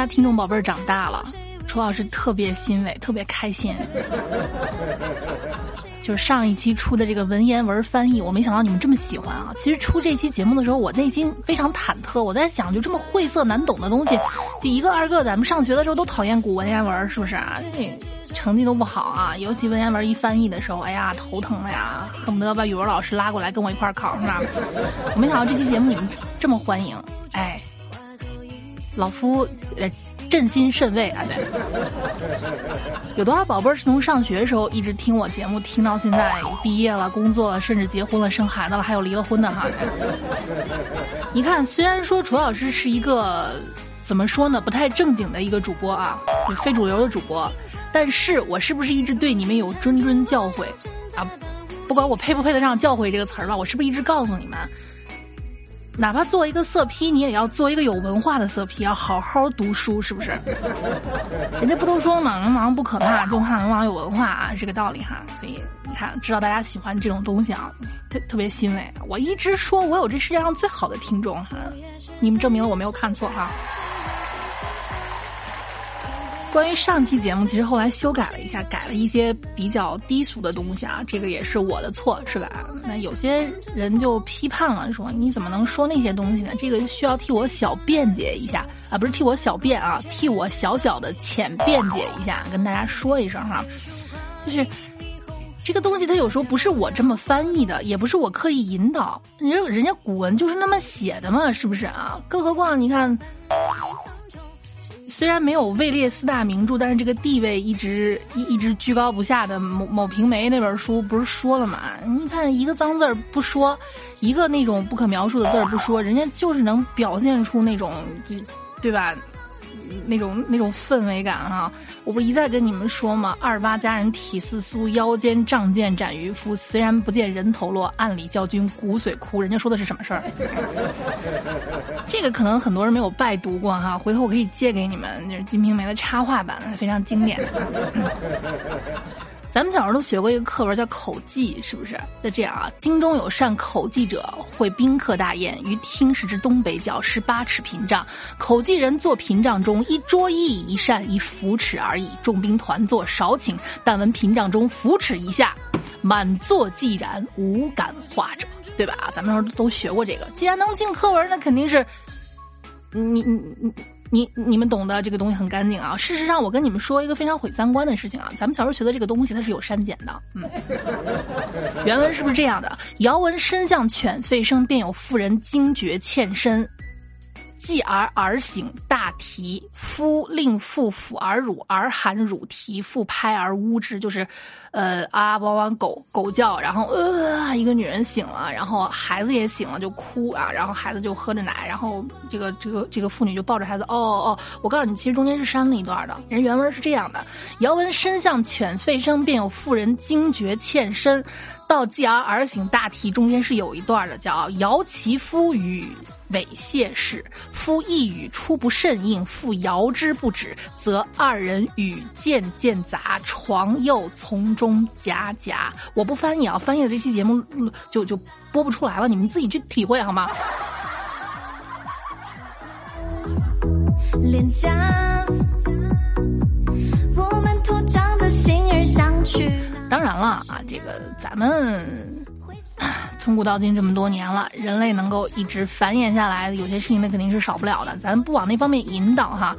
家听众宝贝儿长大了，楚老师特别欣慰，特别开心。就是上一期出的这个文言文翻译，我没想到你们这么喜欢啊！其实出这期节目的时候，我内心非常忐忑。我在想，就这么晦涩难懂的东西，就一个二个，咱们上学的时候都讨厌古文言文，是不是啊？这成绩都不好啊！尤其文言文一翻译的时候，哎呀，头疼了呀，恨不得把语文老师拉过来跟我一块儿考，是吧？我没想到这期节目你们这么欢迎，哎，老夫呃。朕心甚慰啊！对，有多少宝贝儿是从上学的时候一直听我节目，听到现在毕业了、工作了，甚至结婚了、生孩子了，还有离了婚的哈？你看，虽然说楚老师是一个怎么说呢，不太正经的一个主播啊，非主流的主播，但是我是不是一直对你们有谆谆教诲啊？不管我配不配得上“教诲”这个词儿吧，我是不是一直告诉你们？哪怕做一个色批，你也要做一个有文化的色批，要好好读书，是不是？人家不都说嘛，文盲不可怕，就怕文盲有文化啊，这个道理哈。所以你看，知道大家喜欢这种东西啊，特特别欣慰。我一直说我有这世界上最好的听众哈，你们证明了我没有看错哈。关于上期节目，其实后来修改了一下，改了一些比较低俗的东西啊，这个也是我的错，是吧？那有些人就批判了，说你怎么能说那些东西呢？这个需要替我小辩解一下啊，不是替我小辩啊，替我小小的浅辩解一下，跟大家说一声哈，就是这个东西它有时候不是我这么翻译的，也不是我刻意引导，人人家古文就是那么写的嘛，是不是啊？更何况你看。虽然没有位列四大名著，但是这个地位一直一一直居高不下的某某平梅那本书不是说了嘛？你看一个脏字儿不说，一个那种不可描述的字儿不说，人家就是能表现出那种，对吧？那种那种氛围感哈，我不一再跟你们说吗？二八佳人体似酥，腰间仗剑斩渔夫。虽然不见人头落，暗里教君骨髓枯。人家说的是什么事儿？这个可能很多人没有拜读过哈，回头我可以借给你们，就是《金瓶梅》的插画版，非常经典。咱们小时候都学过一个课文叫口技，是不是？就这样啊，京中有善口技者，会宾客大宴，于厅室之东北角施八尺屏障，口技人坐屏障中，一桌一椅一扇一扶尺而已。众宾团坐少顷，但闻屏障中扶尺一下，满座寂然，无感化者，对吧？咱们那时候都学过这个。既然能进课文，那肯定是，你你。你你你们懂得这个东西很干净啊！事实上，我跟你们说一个非常毁三观的事情啊！咱们小时候学的这个东西，它是有删减的。嗯，原文是不是这样的？遥闻身向犬吠声，便有妇人惊觉欠身。继而而醒，大啼。夫令妇抚而乳，而含乳啼，妇拍而呜之。就是，呃啊汪汪狗狗叫，然后呃一个女人醒了，然后孩子也醒了就哭啊，然后孩子就喝着奶，然后这个这个这个妇女就抱着孩子。哦哦，我告诉你，其实中间是删了一段的。人原文是这样的：遥闻身向犬吠声，便有妇人惊觉欠身。到继而而醒，大啼，中间是有一段的，叫摇其夫与。猥亵事，夫一语出不甚应，复摇之不止，则二人语渐渐杂，床又从中夹夹。我不翻译啊，翻译的这期节目就就播不出来了，你们自己去体会好吗？我们拖长的心儿相去。当然了啊，这个咱们。从古到今这么多年了，人类能够一直繁衍下来，有些事情那肯定是少不了的。咱不往那方面引导哈，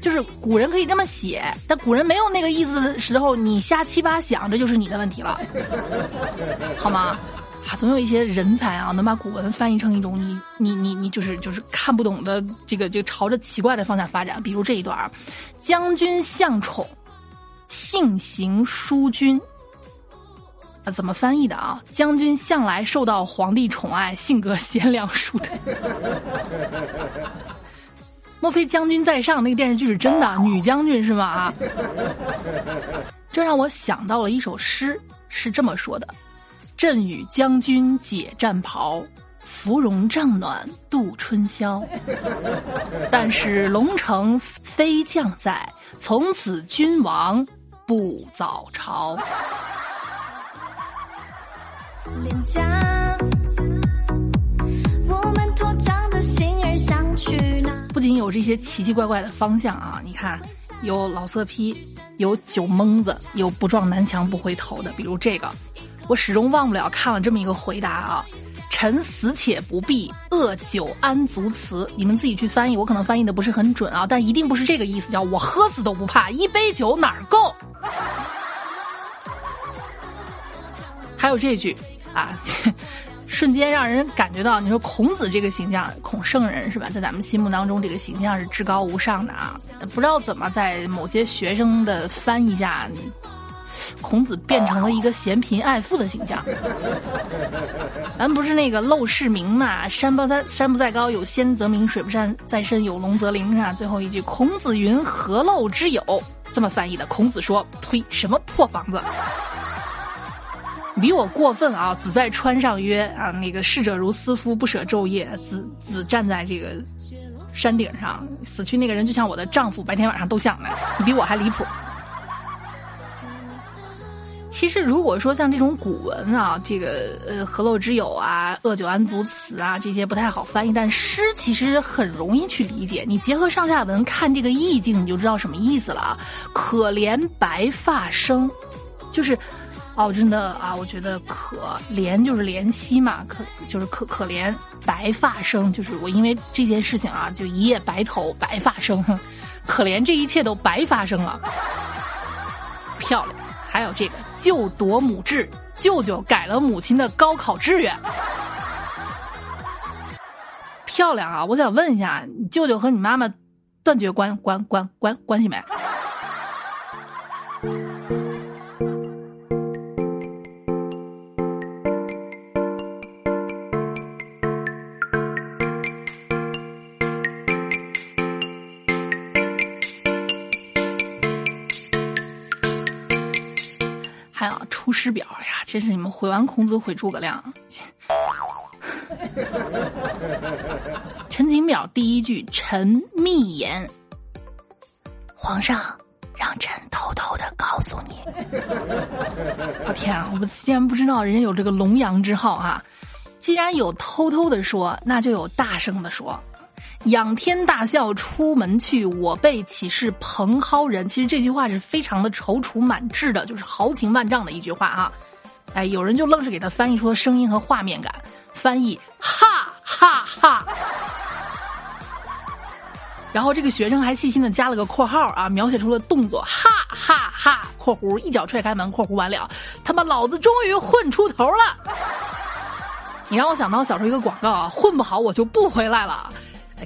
就是古人可以这么写，但古人没有那个意思的时候，你瞎七八想，这就是你的问题了，好吗？啊，总有一些人才啊，能把古文翻译成一种你你你你就是就是看不懂的这个就朝着奇怪的方向发展。比如这一段将军向宠，性行淑君。怎么翻译的啊？将军向来受到皇帝宠爱，性格贤良淑德。莫非将军在上那个电视剧是真的？女将军是吗？啊，这让我想到了一首诗，是这么说的：“朕与将军解战袍，芙蓉帐暖度春宵。但是龙城飞将在，从此君王不早朝。”脸颊，我们拖长的心儿相去不仅有这些奇奇怪怪的方向啊，你看，有老色批，有酒蒙子，有不撞南墙不回头的，比如这个，我始终忘不了看了这么一个回答啊。臣死且不避，恶酒安足辞。你们自己去翻译，我可能翻译的不是很准啊，但一定不是这个意思。叫我喝死都不怕，一杯酒哪够？还有这句啊，瞬间让人感觉到，你说孔子这个形象，孔圣人是吧？在咱们心目当中，这个形象是至高无上的啊。不知道怎么在某些学生的翻译下。孔子变成了一个嫌贫爱富的形象，咱不是那个陋室铭嘛？山不在山不在高，有仙则名；水不山在深，有龙则灵。是吧？最后一句，孔子云：“何陋之有？”这么翻译的。孔子说：“呸，什么破房子？比我过分啊！”子在川上曰：“啊，那个逝者如斯夫，不舍昼夜。”子子站在这个山顶上，死去那个人就像我的丈夫，白天晚上都想呢。你比我还离谱。其实，如果说像这种古文啊，这个呃“何陋之有”啊，“恶酒安足辞”啊，这些不太好翻译，但诗其实很容易去理解。你结合上下文看这个意境，你就知道什么意思了啊！可怜白发生，就是哦，真的啊，我觉得可怜就是怜惜嘛，可就是可可怜白发生，就是我因为这件事情啊，就一夜白头，白发生，可怜这一切都白发生了，漂亮。还有这个舅夺母志，舅舅改了母亲的高考志愿，漂亮啊！我想问一下，你舅舅和你妈妈断绝关关关关关系没？《出师表》呀，真是你们毁完孔子毁诸葛亮。陈情表第一句：“臣密言，皇上让臣偷偷的告诉你。”我天啊！我们竟然不知道人家有这个龙阳之好啊！既然有偷偷的说，那就有大声的说。仰天大笑出门去，我辈岂是蓬蒿人？其实这句话是非常的踌躇满志的，就是豪情万丈的一句话啊！哎，有人就愣是给他翻译出了声音和画面感，翻译哈哈哈。然后这个学生还细心的加了个括号啊，描写出了动作哈哈哈（括弧一脚踹开门）（括弧完了）。他妈，老子终于混出头了！你让我想到小时候一个广告啊，混不好我就不回来了。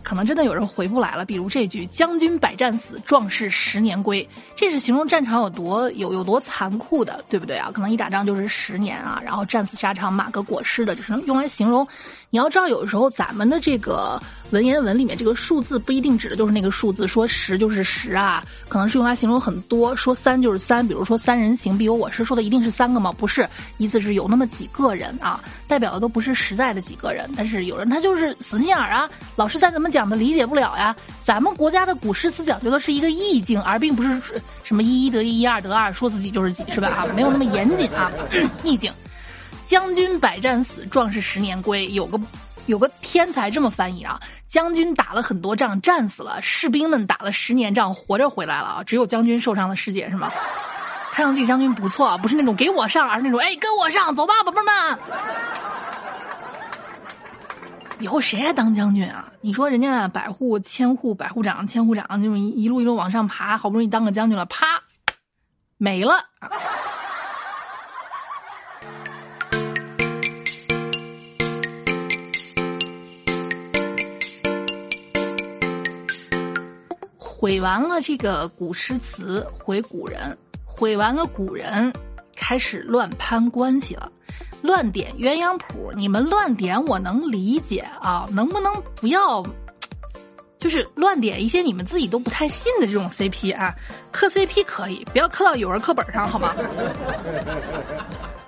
可能真的有人回不来了，比如这句“将军百战死，壮士十年归”，这是形容战场有多有有多残酷的，对不对啊？可能一打仗就是十年啊，然后战死沙场，马革裹尸的，就是用来形容。你要知道，有时候咱们的这个文言文里面，这个数字不一定指的就是那个数字，说十就是十啊，可能是用来形容很多。说三就是三，比如说“三人行，必有我师”，说的一定是三个吗？不是，意思是有那么几个人啊，代表的都不是实在的几个人，但是有人他就是死心眼儿啊，老师再怎们讲的理解不了呀。咱们国家的古诗词讲究的是一个意境，而并不是什么一一得一，一二得二，说自己就是几，是吧？啊，没有那么严谨啊，意境。将军百战死，壮士十年归。有个有个天才这么翻译啊：将军打了很多仗，战死了；士兵们打了十年仗，活着回来了啊。只有将军受伤的世界是吗？看上去将军不错啊，不是那种给我上，而是那种哎跟我上，走吧，宝贝们。以后谁还当将军啊？你说人家百户、千户、百户长、千户长，就是一路一路往上爬，好不容易当个将军了，啪，没了。毁完了这个古诗词，毁古人，毁完了古人，开始乱攀关系了，乱点鸳鸯谱。你们乱点我能理解啊，能不能不要，就是乱点一些你们自己都不太信的这种 CP 啊？磕 CP 可以，不要磕到语文课本上好吗？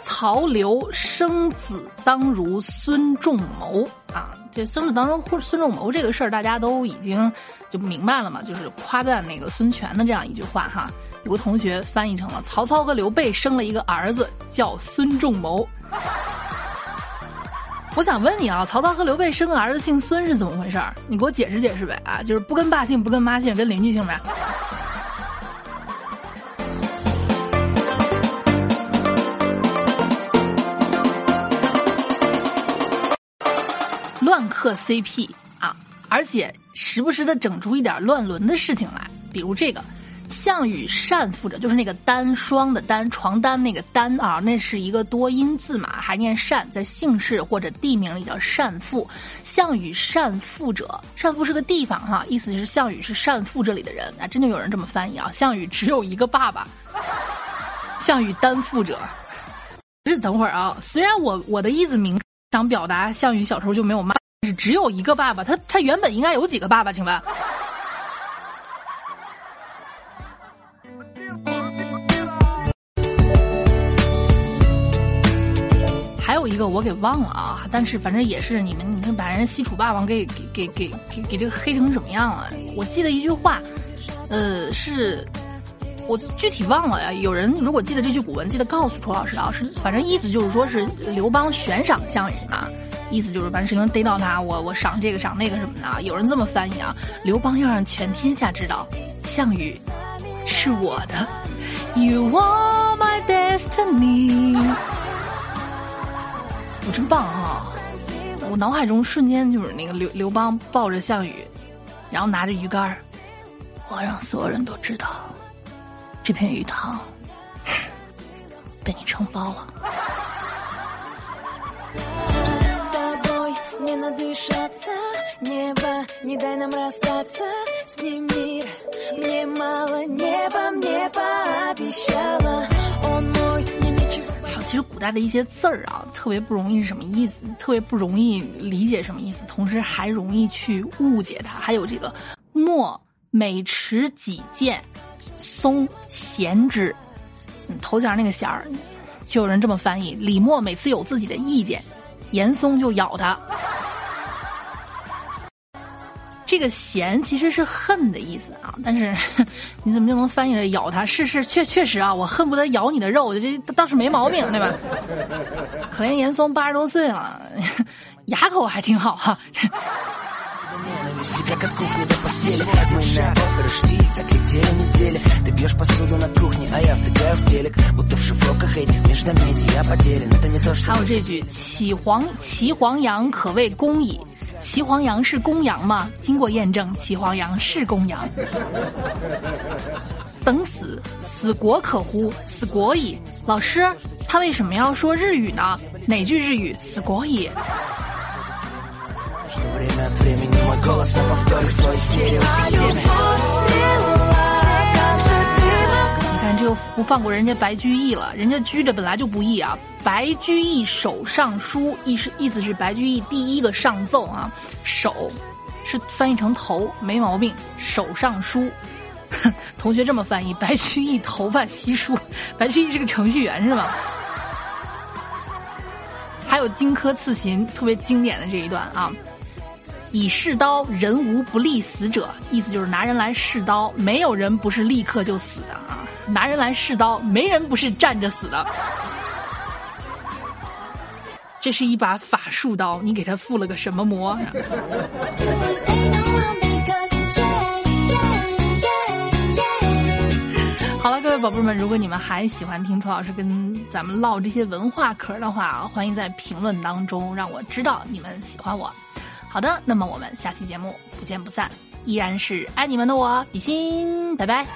曹刘生子当如孙仲谋啊，这生子当中或孙仲谋这个事儿，大家都已经就明白了嘛，就是夸赞那个孙权的这样一句话哈。有个同学翻译成了曹操和刘备生了一个儿子叫孙仲谋。我想问你啊，曹操和刘备生个儿子姓孙是怎么回事儿？你给我解释解释呗啊，就是不跟爸姓，不跟妈姓，跟邻居姓呗。磕 CP 啊，而且时不时的整出一点乱伦的事情来，比如这个。项羽善负着，就是那个单双的单，床单那个单啊，那是一个多音字嘛，还念善，在姓氏或者地名里叫善父。项羽善负者，善负是个地方哈，意思是项羽是善负这里的人啊，真就有人这么翻译啊。项羽只有一个爸爸，项羽担负者。不是，等会儿啊，虽然我我的意思明想表达项羽小时候就没有妈，是只有一个爸爸，他他原本应该有几个爸爸？请问？还有一个我给忘了啊，但是反正也是你们，你看把人西楚霸王给给给给给这个黑成什么样了？我记得一句话，呃，是我具体忘了呀。有人如果记得这句古文，记得告诉楚老师啊。是反正意思就是说是刘邦悬赏项羽嘛，意思就是反正能逮到他，我我赏这个赏那个什么的。有人这么翻译啊，刘邦要让全天下知道，项羽是我的。You are my destiny。我真棒哈！我脑海中瞬间就是那个刘刘邦抱着项羽，然后拿着鱼竿我让所有人都知道，这片鱼塘被你承包了。其实古代的一些字儿啊，特别不容易是什么意思？特别不容易理解什么意思，同时还容易去误解它。还有这个“莫每持己见，松贤之”，头前那个“贤”儿，就有人这么翻译：李默每次有自己的意见，严嵩就咬他。这个嫌其实是恨的意思啊，但是 你怎么就能翻译成咬他？是是确确实啊，我恨不得咬你的肉，这倒是没毛病，对吧？可怜严嵩八十多岁了，牙口还挺好哈。还有这句：启黄齐黄羊可谓公矣。祁黄羊是公羊吗？经过验证，祁黄羊是公羊。等死，死国可乎？死国矣。老师，他为什么要说日语呢？哪句日语？死国矣。不放过人家白居易了，人家居着本来就不易啊。白居易手上书，意是意思是白居易第一个上奏啊。手是翻译成头，没毛病。手上书，同学这么翻译，白居易头发稀疏。白居易是个程序员是吗？还有荆轲刺秦，特别经典的这一段啊。以试刀，人无不利死者。意思就是拿人来试刀，没有人不是立刻就死的啊。拿人来试刀，没人不是站着死的。这是一把法术刀，你给他附了个什么魔？好了，各位宝贝们，如果你们还喜欢听楚老师跟咱们唠这些文化壳的话，欢迎在评论当中让我知道你们喜欢我。好的，那么我们下期节目不见不散，依然是爱你们的我比心，拜拜。